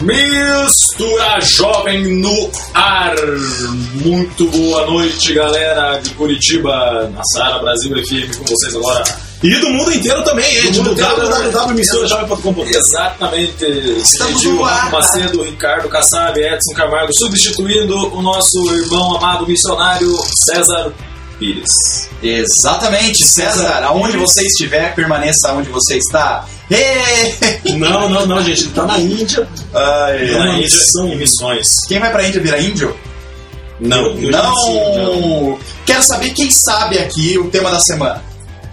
Mistura Jovem no ar. Muito boa noite, galera de Curitiba, na Sara Brasil FM, com vocês agora. E do mundo inteiro também, hein? Do inteiro, www.misturajovem.com. Exatamente. Estamos Edil, no ar. Macedo, Ricardo Kassab, Edson Camargo, substituindo o nosso irmão amado missionário César Pires. Exatamente, César. Aonde você estiver, permaneça onde você está. Ê! Não, não, não, gente. Ele tá na Índia. Ai, Na uma ai. Índia e missões. Quem vai pra Índia vira índio? Não, eu Não! Quero saber quem sabe aqui o tema da semana.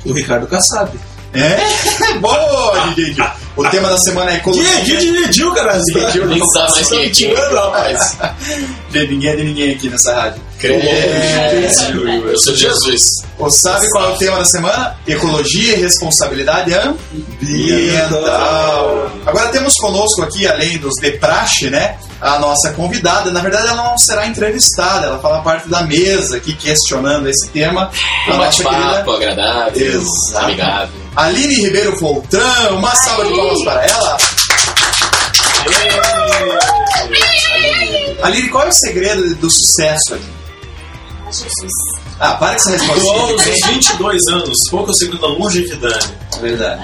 O Ricardo Kassab. É? Boa, DJ. O tema da semana é ecologia. que dirigiu, cara? Dirigiu, Nem não sabe mais quem é quem. tirando, rapaz. De ninguém é de ninguém aqui nessa rádio. Credo. É. Eu sou Jesus. Ou sabe qual é o tema da semana? Ecologia e responsabilidade ambiental. Agora temos conosco aqui, além dos de praxe, né? A nossa convidada. Na verdade, ela não será entrevistada, ela fala parte da mesa aqui questionando esse tema. A Um bate-papo querida agradável, Exato. amigável. Aline Ribeiro Foltrão. Uma salva de palmas para ela. Aline, qual é o segredo do sucesso ali? Ah, para com essa resposta. Dos 22 anos, pouco segredo da longevidade. Verdade.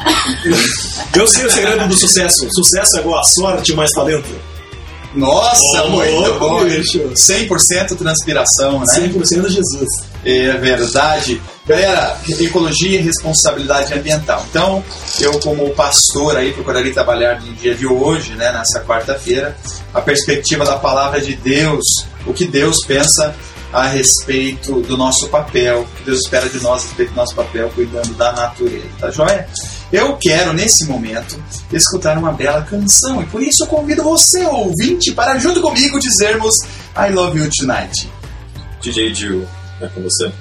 Eu sei o segredo do sucesso. Sucesso é igual a sorte mais talento. Nossa, Ô, muito bom. bicho. 100% transpiração, né? 100% Jesus. É verdade. Galera, ecologia e responsabilidade ambiental. Então, eu como pastor aí procurarei trabalhar no dia de hoje, né, nessa quarta-feira, a perspectiva da palavra de Deus, o que Deus pensa a respeito do nosso papel, o que Deus espera de nós a respeito do nosso papel cuidando da natureza, tá joia? Eu quero, nesse momento, escutar uma bela canção e por isso eu convido você, ouvinte, para junto comigo dizermos I love you tonight. DJ Gil, é com você.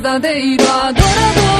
verdadero adorador.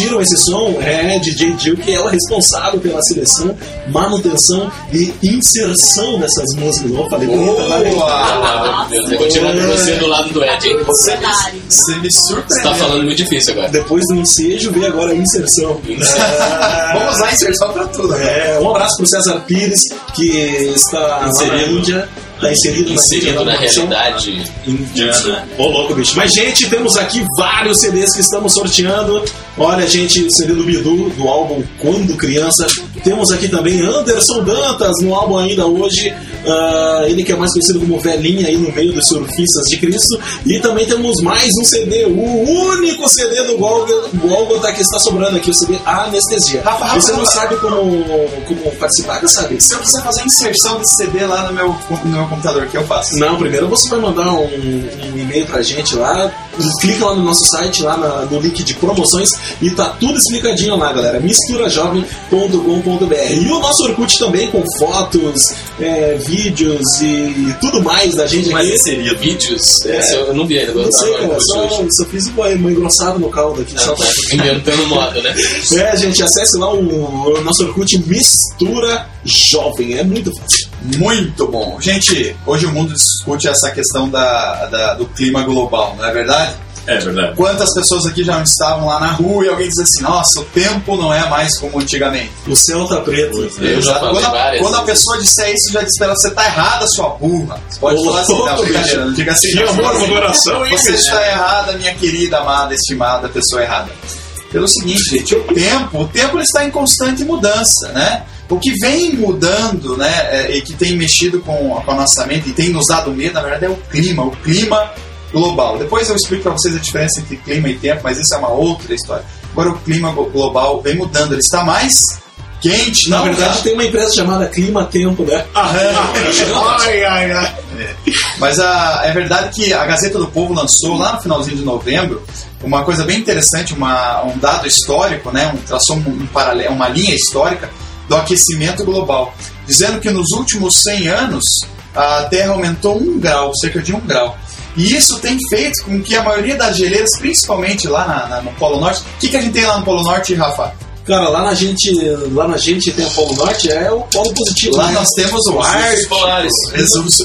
Curtiram esse som? É DJ Jill, que ela é responsável pela seleção, manutenção e inserção dessas músicas. Não falei bonita, valeu. Boa! Meu Deus, eu vou tirar pra você do lado do Ed, hein? Você, você me Você surpreendeu. tá falando muito difícil agora. Depois do ensejo, veio agora a inserção. Vamos usar inserção pra tudo. né? É, um abraço pro César Pires, que está Inserido. na Índia. Está inserido, Inserido na produção. realidade. Indiana. Ô, louco, bicho. Mas, gente, temos aqui vários CDs que estamos sorteando. Olha, gente, o CD do Bidu, do álbum Quando Criança. Temos aqui também Anderson Dantas, no álbum ainda hoje. Ah, ele que é mais conhecido como Velhinha aí no meio dos surfistas de Cristo. E também temos mais um CD, o único CD do Golgo- Golgotha que está sobrando aqui, o CD Anestesia. Rafa, Rafa, Você não Rafa. sabe como, como participar, sabe? Se eu quiser fazer inserção desse CD lá no meu, no meu computador, o que eu faço? Não, primeiro você vai mandar um, um e-mail pra gente lá, clica lá no nosso site, lá na- no link de promoções, e tá tudo explicadinho lá, galera. misturajovem.com.br. E o nosso Orkut também, com fotos, é, vídeos e tudo mais da gente Mais aqui. inserido. Vídeos? É. Esse eu não vi ainda. Não sei, cara, só, só fiz uma, uma engrossada no caldo aqui. Só tá. Inventando moda, né? É, gente, acesse lá o, o nosso Orkut Mistura Jovem, é muito fácil. Muito bom. Gente, hoje o mundo discute essa questão da, da- do clima global, não é verdade? É verdade. Quantas pessoas aqui já não estavam lá na rua e alguém diz assim, nossa, o tempo não é mais como antigamente. O céu tá preto. Eu já falei quando, a, várias quando a pessoa disser isso, já diz pra ela, você tá errada, sua burra. Você pode Ô, falar assim, não, brincadeira, não diga assim. Não, amor assim, no coração, hein, Você está errada, minha querida, amada, estimada pessoa errada. Pelo seguinte, gente, o tempo, o tempo ele está em constante mudança, né? O que vem mudando, né, é, e que tem mexido com, com a nossa mente e tem nos dado medo, na verdade, é o clima, o clima global. Depois eu explico para vocês a diferença entre clima e tempo, mas isso é uma outra história. Agora o clima glo- global vem mudando, ele está mais quente, Na verdade, tem uma empresa chamada Clima Tempo, né? ai, ai, ai. Mas a, é verdade que a Gazeta do Povo lançou lá no finalzinho de novembro uma coisa bem interessante, uma, um dado histórico, né? um, traçou um, um paralelo, uma linha histórica do aquecimento global, dizendo que nos últimos 100 anos a Terra aumentou um grau, cerca de um grau. E isso tem feito com que a maioria das geleiras, principalmente lá na- na- no Polo Norte, o que, que a gente tem lá no Polo Norte, Rafa? Cara, lá na gente, lá na gente tem o Polo Norte, é o Polo Positivo. Lá né? nós temos o Ártico. polares.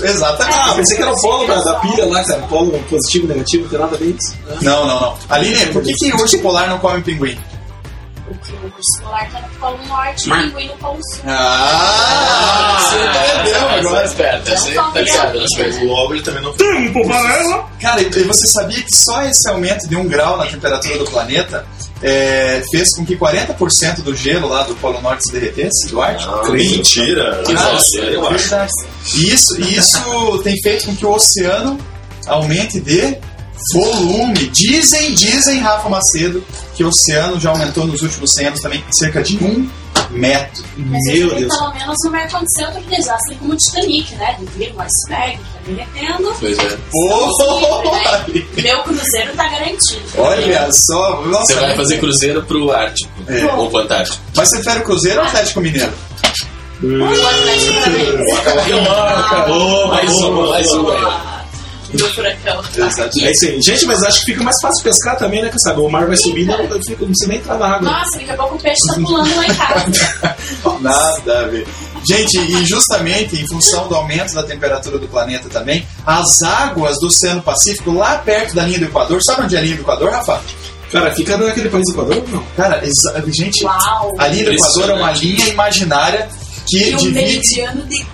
Exatamente. Ah, pensei que era o polo da, da pilha lá, cara. Polo positivo, negativo, não tem nada a ver isso. né? Não, não, não. Aline, por que, que o urso polar não come pinguim? O urso polar tá no Polo Norte e o pinguim no Polo Sul. Ah, você entendeu Essa é agora. aí tá ligado nas coisas. Logo ele também não. Tempo para ela! Cara, e você sabia que só esse aumento de um grau na temperatura do planeta é, fez com que 40% do gelo lá do Polo Norte se derretesse, do Ártico? Mentira. Que Ah, você, eu é acho. E isso, e isso tem feito com que o oceano aumente de volume. Dizem, dizem, Rafa Macedo, que o oceano já aumentou nos últimos 100 anos também cerca de um metro. Mas Meu isso aí, Deus. pelo menos não vai acontecer outro desastre como o Titanic, né? Vir um iceberg, tá derretendo. Pois é. Oh, Meu cruzeiro tá garantido. olha só, nossa, Você vai fazer cruzeiro pro Ártico. É. Ou pro Antártico. Mas você prefere o Cruzeiro ou o Atlético Mineiro? O Atlético. Opa, Mais uma, mais uma. Do furacão. É isso aí. Gente, mas acho que fica mais fácil pescar também, né? Que sabe, o mar vai subindo, eu fico, não precisa nem entrar na água. Nossa, daqui a pouco o peixe tá pulando lá em casa. Nada a ver. Gente, e justamente em função do aumento da temperatura do planeta também, as águas do Oceano Pacífico, lá perto da linha do Equador, sabe onde é a linha do Equador, Rafa? Cara, fica naquele país do Equador? Não. Cara, gente, Uau! a linha do Equador é uma linha imaginária que E o divide. meridiano de.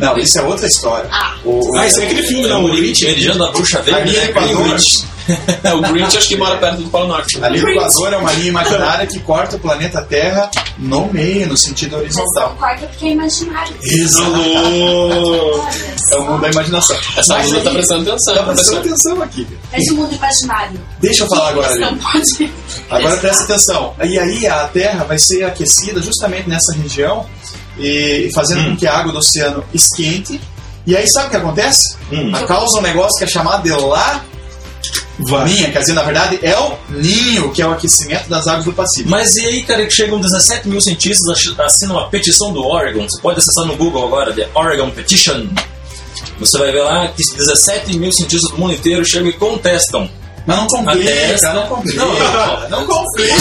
Não, isso é outra história. Ah. O, o- Ah, esse é aquele filme, não, o Grinch. Meridiano da Bruxa a Verde, linha né? do Equador. É, o Grinch acho que mora perto do Polo Norte. A linha do Equador é uma linha imaginária que corta o planeta Terra no meio, no sentido Mas não horizontal. corta porque é imaginário. Alô! É o mundo da imaginação. Essa Mas aluna tá prestando atenção, Tá prestando atenção aqui. Esse mundo imaginário. Deixa eu falar agora, não pode. Agora presta atenção. E aí a Terra vai ser aquecida justamente nessa região e fazendo com que a água do oceano esquente. E aí sabe o que acontece? Hum. A causa um negócio que é chamado de lá Vai. ninha, quer dizer, na verdade é o ninho, que é o aquecimento das águas do Pacífico. Mas e aí, cara, que chegam 17 mil cientistas assinam a petição do Oregon. Você pode acessar no Google agora, The Oregon Petition. Você vai ver lá que 17 mil cientistas do mundo inteiro chegam e contestam Mas não complica, Até- não complica. Não, Não, não complica.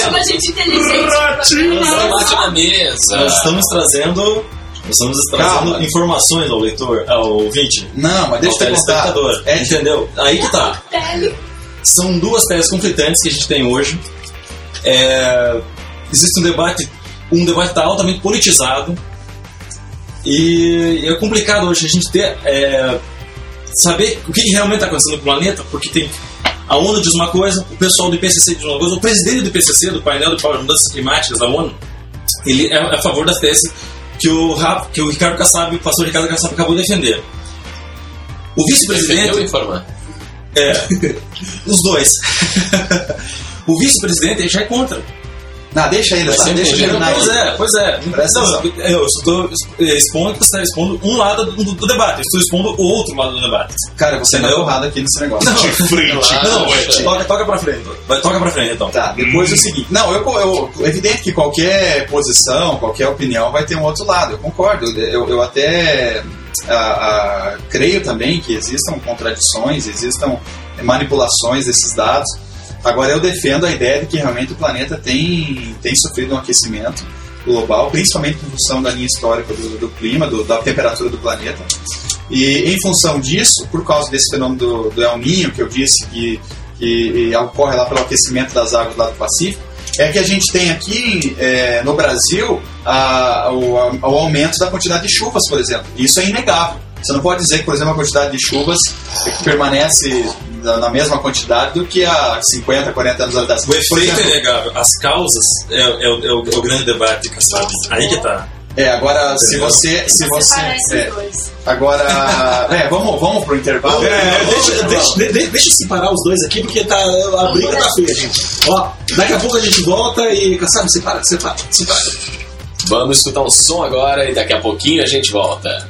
Chama gente inteligente. Não bate na mesa. Nós estamos trazendo. Nós estamos trazendo Calma. informações ao leitor, ao ouvinte, Não, mas deixa eu te contar. É, Entendeu? Aí que tá. São duas teses conflitantes que a gente tem hoje. É, existe um debate, um debate está altamente politizado e é complicado hoje a gente ter é, saber o que realmente está acontecendo no planeta, porque tem a ONU diz uma coisa, o pessoal do IPCC diz uma coisa, o presidente do IPCC, do painel de mudanças climáticas da ONU, ele é a favor da tese que o, que o Ricardo Kassab, o pastor Ricardo Kassab acabou de defender. O vice-presidente é, os dois. o vice-presidente já é contra. Não, deixa ele ser deixa ele terminar. Pois é, pois é. Não, eu estou expondo que você está expondo um lado do, do debate, eu estou expondo o outro lado do debate. Cara, você é Entendeu? porrada aqui nesse negócio. Não, não, poxa. toca, toca pra frente. Vai, toca pra frente então. Tá, depois é o seguinte. Não, eu, eu, é evidente que qualquer posição, qualquer opinião vai ter um outro lado. Eu concordo. Eu, eu até ah, ah, creio também que existam contradições, existam manipulações desses dados. Agora, eu defendo a ideia de que realmente o planeta tem, tem sofrido um aquecimento global, principalmente em função da linha histórica do, do clima, do- da temperatura do planeta. E em função disso, por causa desse fenômeno do, do El Ninho, que eu disse que, que ocorre lá pelo aquecimento das águas lá do Pacífico, é que a gente tem aqui eh, no Brasil a- o, a- o aumento da quantidade de chuvas, por exemplo. Isso é inegável. Você não pode dizer que, por exemplo, a quantidade de chuvas permanece na na mesma quantidade do que há 50, 40 anos atrás. O efeito é inegável. As causas é, é o- é o, é o grande debate, sabe? Aí que tá. É, agora, se você. Se você é, dois. agora. É, vamos, vamos pro intervalo. É, deixa, deixa, de- deixa eu separar os dois aqui, porque tá, a briga tá feia, gente. Ó, daqui a pouco a gente volta e, sabe, separa, separa, separa. Vamos escutar um som agora e daqui a pouquinho a gente volta.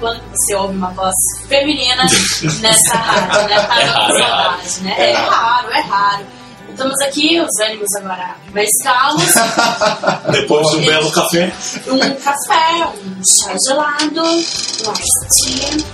Quando você ouve uma voz feminina nessa rádio, né? Para É raro, é raro. saudade, né? É, raro, é raro. Estamos aqui, os ânimos agora mais calmos, Depois de um belo café. um café, um chá gelado, um iced.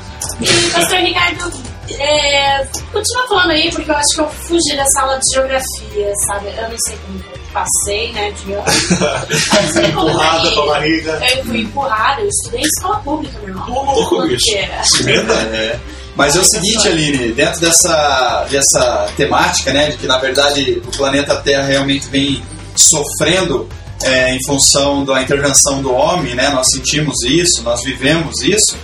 E, pastor Ricardo, é, continua falando aí, porque eu acho que eu fugi dessa aula de geografia, sabe? Eu não sei como eu passei, né, de ano. Conta Empurrada pra barriga. Eu fui empurrada, eu estudei em escola pública, meu irmão. Louco, bicho. Fronteira. É. Mas é o seguinte, Aline, dentro dessa, dessa temática, né, de que na verdade o planeta Terra realmente vem sofrendo é, em função da intervenção do homem, né, nós sentimos isso, nós vivemos isso,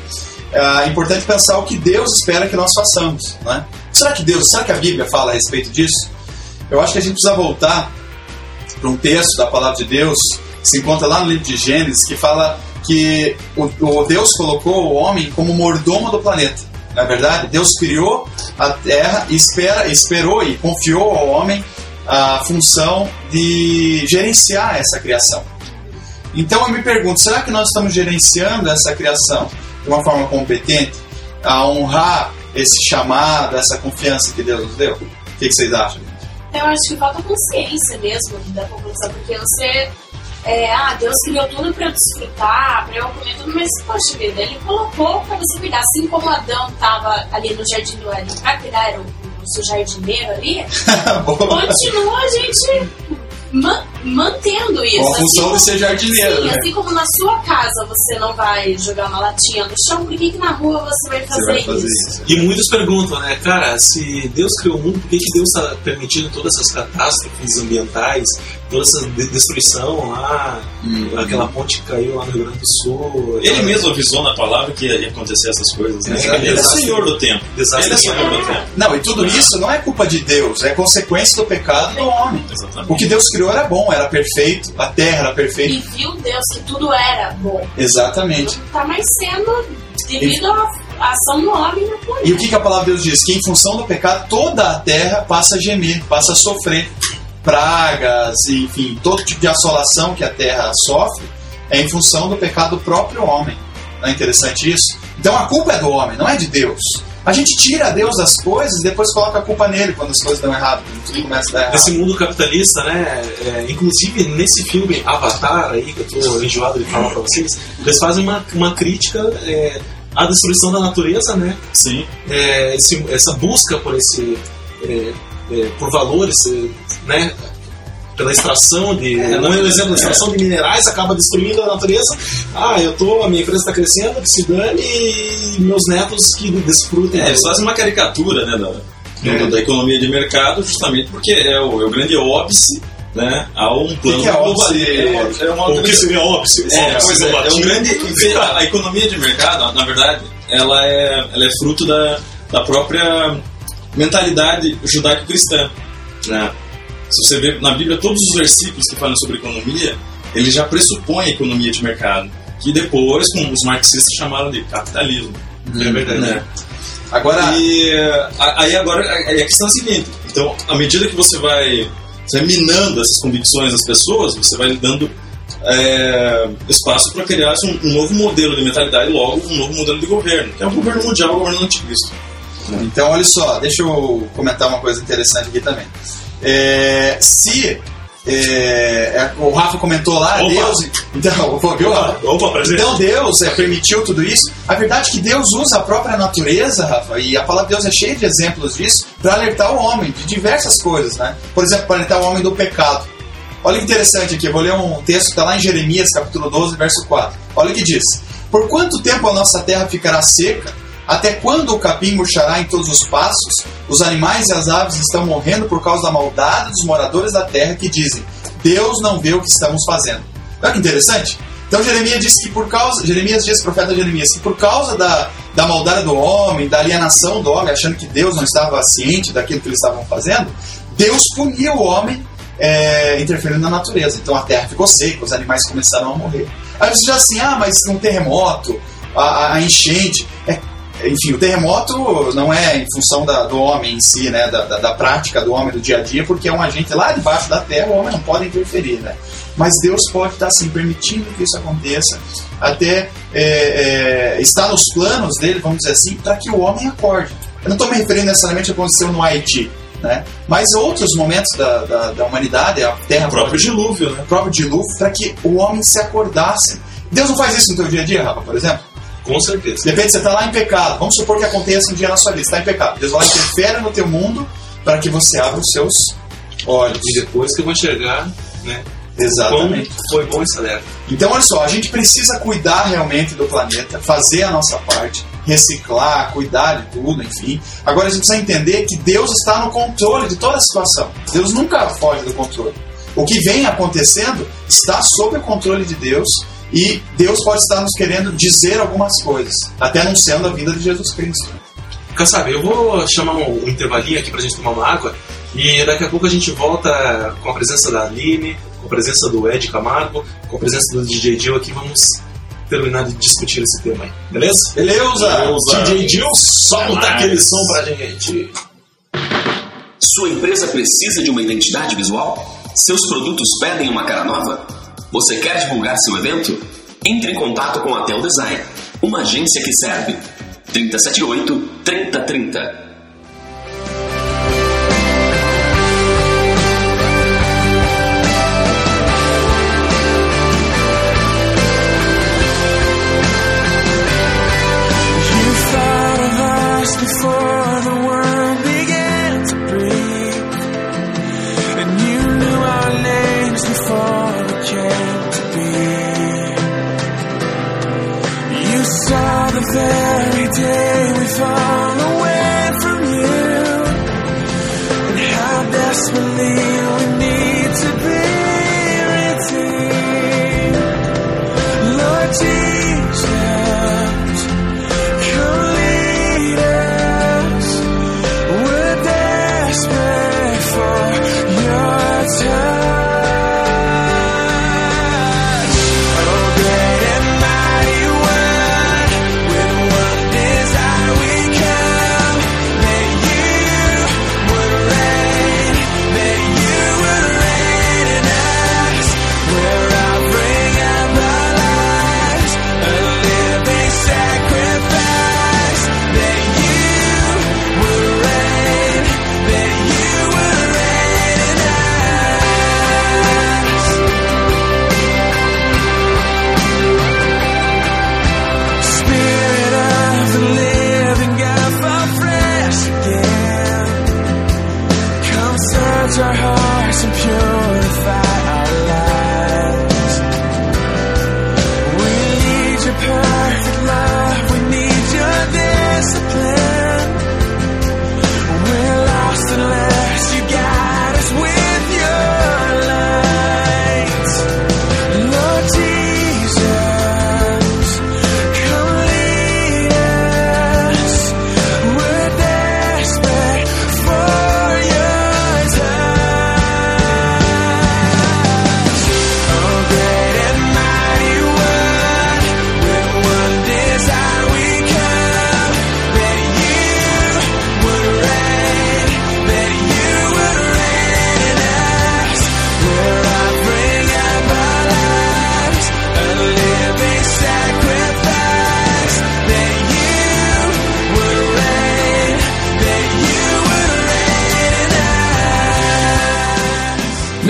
é importante pensar o que Deus espera que nós façamos, né? Será que Deus, será que a Bíblia fala a respeito disso? Eu acho que a gente precisa voltar para um texto da palavra de Deus se encontra lá no livro de Gênesis que fala que o, o Deus colocou o homem como mordomo do planeta. Não é verdade? Deus criou a terra e espera, esperou e confiou ao homem a função de gerenciar essa criação. Então eu me pergunto, será que nós estamos gerenciando essa criação de uma forma competente a honrar esse chamado, essa confiança que Deus nos deu? O que vocês acham? Eu acho que falta consciência mesmo da população, porque você. É, ah, Deus criou tudo pra eu desfrutar, pra eu comer tudo, mas, poxa vida, Ele colocou pra você cuidar. Assim como Adão tava ali no jardim do Éden pra cuidar, era o, o seu jardineiro ali, continua a gente man- mantendo isso. Com a função como- de ser jardineiro, Sim, né? assim como na sua casa você não vai jogar uma latinha no chão, por que, que na rua você vai fazer, Você vai fazer isso? isso. E muitos perguntam, né, cara, se Deus criou o mundo, por que, que Deus está permitindo todas essas catástrofes ambientais, toda essa de- destruição lá, aquela ponte que caiu lá no Rio Grande do Sul? Ele mesmo avisou na palavra que ia acontecer essas coisas. Né? É, Ele é senhor do tempo. Desastre. Ele é senhor do tempo. Não, e tudo isso não é culpa de Deus, é consequência do pecado do homem. Exatamente. O que Deus criou era bom, era perfeito, a terra era E perfeita. viu Deus que tudo era bom. Exatamente. Não tá mais sendo devido à à ação do homem planeta. E o que, que a palavra de Deus diz? Que em função do pecado, toda a terra passa a gemer, passa a sofrer. Pragas, e, enfim, todo tipo de assolação que a terra sofre é em função do pecado do próprio homem. Não é interessante isso? Então a culpa é do homem, não é de Deus. A gente tira Deus das coisas e depois coloca a culpa nele quando as coisas dão errado, quando tudo começa a dar errado. Esse mundo capitalista, né? é, inclusive nesse filme Avatar aí, que eu tô enjoado de falar pra vocês, eles fazem uma, uma crítica é, à destruição da natureza, né? Sim. É, esse- essa busca por esse é, é, por valores, é, né? Pela extração de. não é um exemplo, a extração de minerais acaba destruindo a natureza. Ah, eu tô, a minha empresa está crescendo, que se dane, e meus netos que desfrutem. É, eles fazem uma caricatura né, da, do- da economia de mercado, justamente porque é o, é o grande óbice né, a um plano que é globalista. É, é uma O que seria óbvio? É, pois é, é um grande. A, a economia de mercado, na verdade, ela é, ela é fruto da, da própria mentalidade judaico-cristã. Né? Se você ver na Bíblia, todos os versículos que falam sobre economia, ele já pressupõe a economia de mercado, que depois, como os marxistas chamaram de capitalismo. É verdade. Né? Agora, E a- aí agora a a questão é a seguinte: então, à medida que você vai, você vai minando essas convicções das pessoas, você vai dando é, espaço para criar um, um novo modelo de mentalidade, logo um novo modelo de governo, que é o governo mundial, o governo anticristo. Então, olha só, deixa eu comentar uma coisa interessante aqui também. É, se é, é, o Rafa comentou lá, Opa. Deus. Então, viu, Rafa? Opa. Então Deus é, permitiu tudo isso. A verdade é que Deus usa a própria natureza, Rafa, e a palavra de Deus é cheia de exemplos disso, para alertar o homem de diversas coisas, né? Por exemplo, para alertar o homem do pecado. Olha que interessante aqui, eu vou ler um texto que está lá em Jeremias, capítulo 12, verso 4. Olha o que diz: Por quanto tempo a nossa terra ficará seca? Até quando o capim murchará em todos os passos? Os animais e as aves estão morrendo por causa da maldade dos moradores da terra que dizem: Deus não vê o que estamos fazendo. Olha que interessante. Então Jeremias diz que por causa, Jeremias diz, profeta Jeremias, que por causa da, da maldade do homem, da alienação do homem, achando que Deus não estava ciente daquilo que eles estavam fazendo, Deus puniu o homem é, interferindo na natureza. Então a terra ficou seca, os animais começaram a morrer. Aí você já assim, ah, mas um terremoto, a, a- enchente. É, enfim, o terremoto não é em função da- do homem em si, né, da, da, da prática do homem do dia a dia, porque é um agente lá debaixo da terra, o homem não pode interferir, né. mas Deus pode estar assim, permitindo que isso aconteça, até é, é, está nos planos dele, vamos dizer assim, para que o homem acorde. Eu não estou me referindo necessariamente ao que aconteceu no Haiti, né? mas outros momentos da, da, da humanidade, a Terra O próprio dilúvio, né? o próprio dilúvio, para que o homem se acordasse. Deus não faz isso no teu dia a dia, Rafa, por exemplo? Com certeza. De repente você está lá em pecado. Vamos supor que aconteça um dia na sua vida. Está em pecado. Deus vai lá interfere no teu mundo para que você abra os seus olhos. E depois que eu vou enxergar, né? Exatamente. Como foi bom esse alerta. Então, olha só, a gente precisa cuidar realmente do planeta, fazer a nossa parte, reciclar, cuidar de tudo, enfim. Agora a gente precisa entender que Deus está no controle de toda a situação. Deus nunca foge do controle. O que vem acontecendo está sob o controle de Deus e Deus pode estar nos querendo dizer algumas coisas, até anunciando a vinda de Jesus Cristo. Kassab, eu vou chamar um, um intervalinho aqui pra gente tomar uma água e daqui a pouco a gente volta com a presença da Aline, com a presença do Ed Camargo, com a presença do DJ Jill aqui. Vamos terminar de discutir esse tema aí, beleza? Beleza? DJ Jill, solta Nice. aquele som pra gente. Sua empresa precisa de uma identidade visual? Seus produtos pedem uma cara nova? Você quer divulgar seu evento? Entre em contato com a Tel Design, uma agência que serve. 378 3030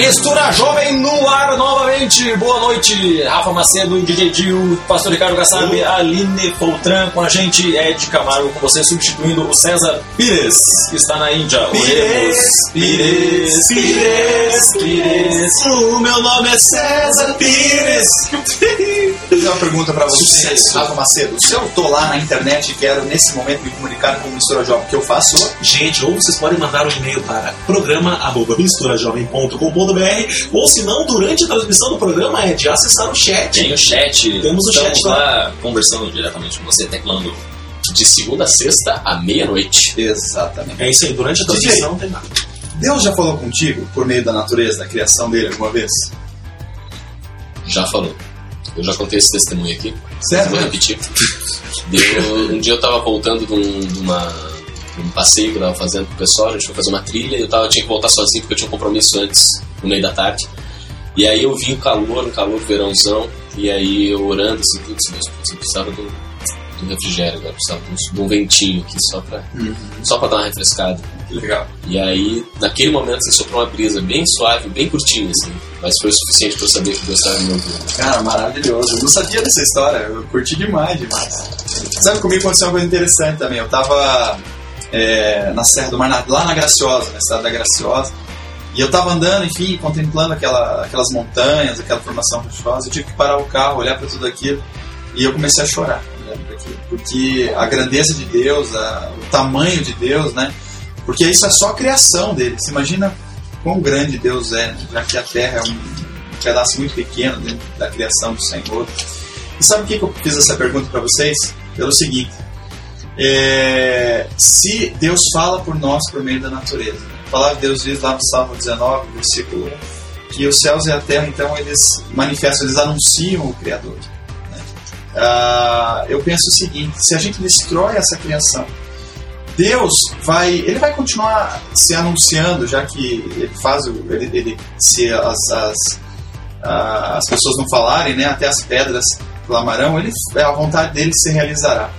Mistura Jovem no ar novamente. Boa noite, Rafa Macedo, DJ Dil, Pastor Ricardo Kassab, Aline Poltran com a gente, Ed Camargo com você, substituindo o César Pires, que está na Índia. Oremos. Pires, Pires, Pires. O meu nome é César Pires. Vou fazer uma pergunta pra você. Rafa Macedo. Se eu tô lá na internet e quero, nesse momento, me comunicar com o Mistura Jovem, o que eu faço? Gente, ou vocês podem mandar um e-mail para ou se não, durante a transmissão do programa é de acessar o chat. Tem o chat. Temos o Estamos chat lá conversando diretamente com você, teclando de segunda a sexta à meia-noite. Exatamente. É isso aí, durante a transmissão tem nada. Deus já falou contigo por meio da natureza, da criação dele alguma vez? Já falou. Eu já contei esse testemunho aqui. Sério? Vou repetir. Deu- um dia eu tava voltando de, um, de uma, um passeio que eu tava fazendo com o pessoal, a gente foi fazer uma trilha e eu tava, tinha que voltar sozinho porque eu tinha um compromisso antes, no meio da tarde. E aí eu vi o calor, um calor verãozão, e aí eu orando assim, tudo assim, Deus, putz, eu precisava do, do refrigério, agora precisava de um, ventinho aqui só pra, só pra dar uma refrescada. Legal. E aí, naquele momento, assim, soprou uma brisa bem suave, bem curtinha, assim, mas foi o suficiente pra eu saber que Deus estava me ouvindo. Cara, maravilhoso. Eu não sabia dessa história. Eu curti demais, demais. Sabe, comigo aconteceu uma coisa interessante também. Eu tava é, na Serra do Mar, lá na Graciosa, na cidade da Graciosa. E eu tava andando, enfim, contemplando aquela, aquelas montanhas, aquela formação rochosa. Eu tive que parar o carro, olhar para tudo aquilo. E eu comecei a chorar aquilo. Porque a grandeza de Deus, a- o tamanho de Deus, né? Porque isso é só a criação dele. Você imagina quão grande Deus é, né? já que a Terra é um pedaço muito pequeno dentro da criação do Senhor. E sabe por que eu fiz essa pergunta para vocês? Pelo seguinte: é, se Deus fala por nós por meio da natureza, né? A palavra de Deus diz lá no Salmo 19, versículo 1, que os céus e a terra, então, eles manifestam, eles anunciam o Criador. né? Ah, eu penso o seguinte: se a gente destrói essa criação, Deus vai, ele vai continuar se anunciando, já que ele faz, ele, ele se as, as, as pessoas não falarem, né, até as pedras clamarão, ele, a vontade dele se realizará.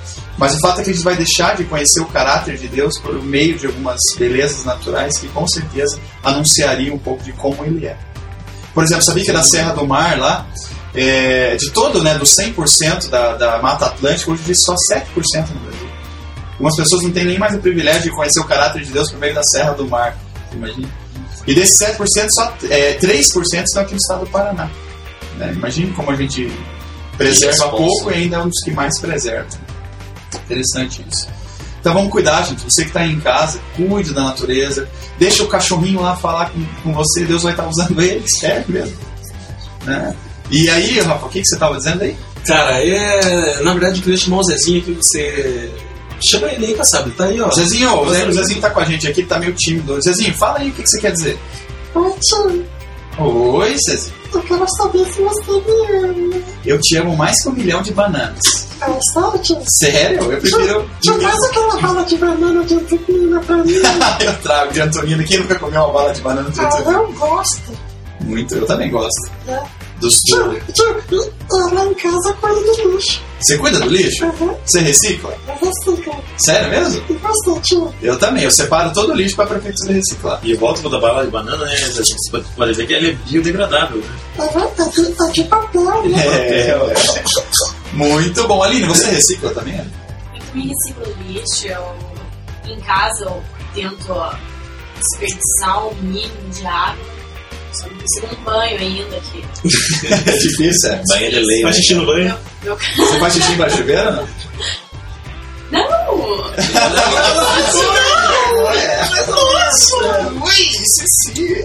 Mas o fato é que a gente vai deixar de conhecer o caráter de Deus por meio de algumas belezas naturais que com certeza anunciariam um pouco de como ele é. Por exemplo, sabia que na Serra do Mar lá, é, de todo, né, do 100% da, da Mata Atlântica, hoje existe só 7% no Brasil. Algumas pessoas não têm nem mais o privilégio de conhecer o caráter de Deus por meio da Serra do Mar. Imagina. E desses 7%, só é, 3% estão aqui no estado do Paraná. Né? Imagine como a gente preserva pouco e ainda é um dos que mais preserva. Interessante isso. Então vamos cuidar, gente. Você que está em casa, cuide da natureza. Deixa o cachorrinho lá falar com, com você, Deus vai estar usando ele, sério mesmo. Né? E aí, Rafa, o que, que você estava dizendo aí? Cara, é. Na verdade, eu queria chamar o Zezinho que você. Chama ele aí, que sabe? Tá aí, ó. Zezinho, o Zé- o Zezinho tá com a gente aqui, ele tá meio tímido. Zezinho, fala aí o que, que você quer dizer. Oi, tio. Oi, Zezinho. Eu quero saber se você me ama. Eu te amo mais que um milhão de bananas. Ah, sério, tio? Sério? Eu prefiro. Tio, traz aquela bala de banana de Antonina pra mim. eu trago de Antonina. Quem nunca comeu uma bala de banana de Ah, Antonina? eu gosto. Muito, eu também gosto. né? Dos Tio, tio, eu lá em casa cuido do lixo. Você cuida do lixo? Uhum. Você recicla? Eu reciclo. Sério mesmo? E tio? Eu também. Eu separo todo o lixo pra prefeitura reciclar. E volta da bala de banana, né? Pode- ver que ele é biodegradável. Né? É verdade, é de papel, né? É, é. Muito bom. Aline, você recicla também? Aline? Eu também reciclo lixo, eu, em casa eu tento ó, desperdiçar o mínimo de água. Só não consigo um banho ainda aqui. É difícil, é. Banho de lei. Faz xixi no banho. Meu, Você faz xixi embaixo do chuveiro? Não? Não! Ui, Ceci.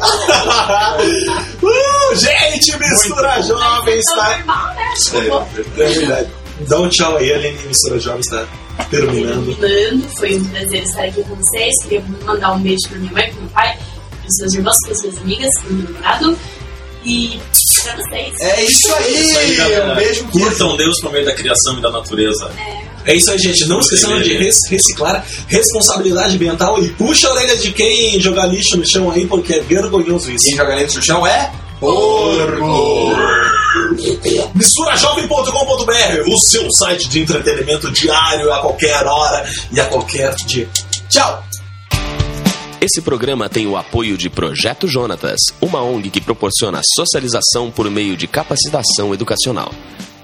Uh, gente, mistura jovem está. normal, né? Tipo, É verdade. Dá um tchau aí, Aline. Mistura jovem está terminando. Terminando, foi um prazer estar aqui com vocês. Queria mandar um beijo pra minha mãe, pro meu pai, pros meus irmãos, pras minhas amigas, pro meu namorado e pra vocês. É isso Isso aí, aí. galera. Um beijo. Curtam Deus por meio da criação e da natureza. É isso aí, gente. Não esqueçam de res- reciclar, responsabilidade ambiental e puxa a orelha de quem jogar lixo no chão aí, porque é vergonhoso isso. Quem joga lixo no chão é porco. Misturajovem.com.br, o seu site de entretenimento diário a qualquer hora e a qualquer dia. Tchau! Esse programa tem o apoio de Projeto Jonatas, uma ONG que proporciona socialização por meio de capacitação educacional.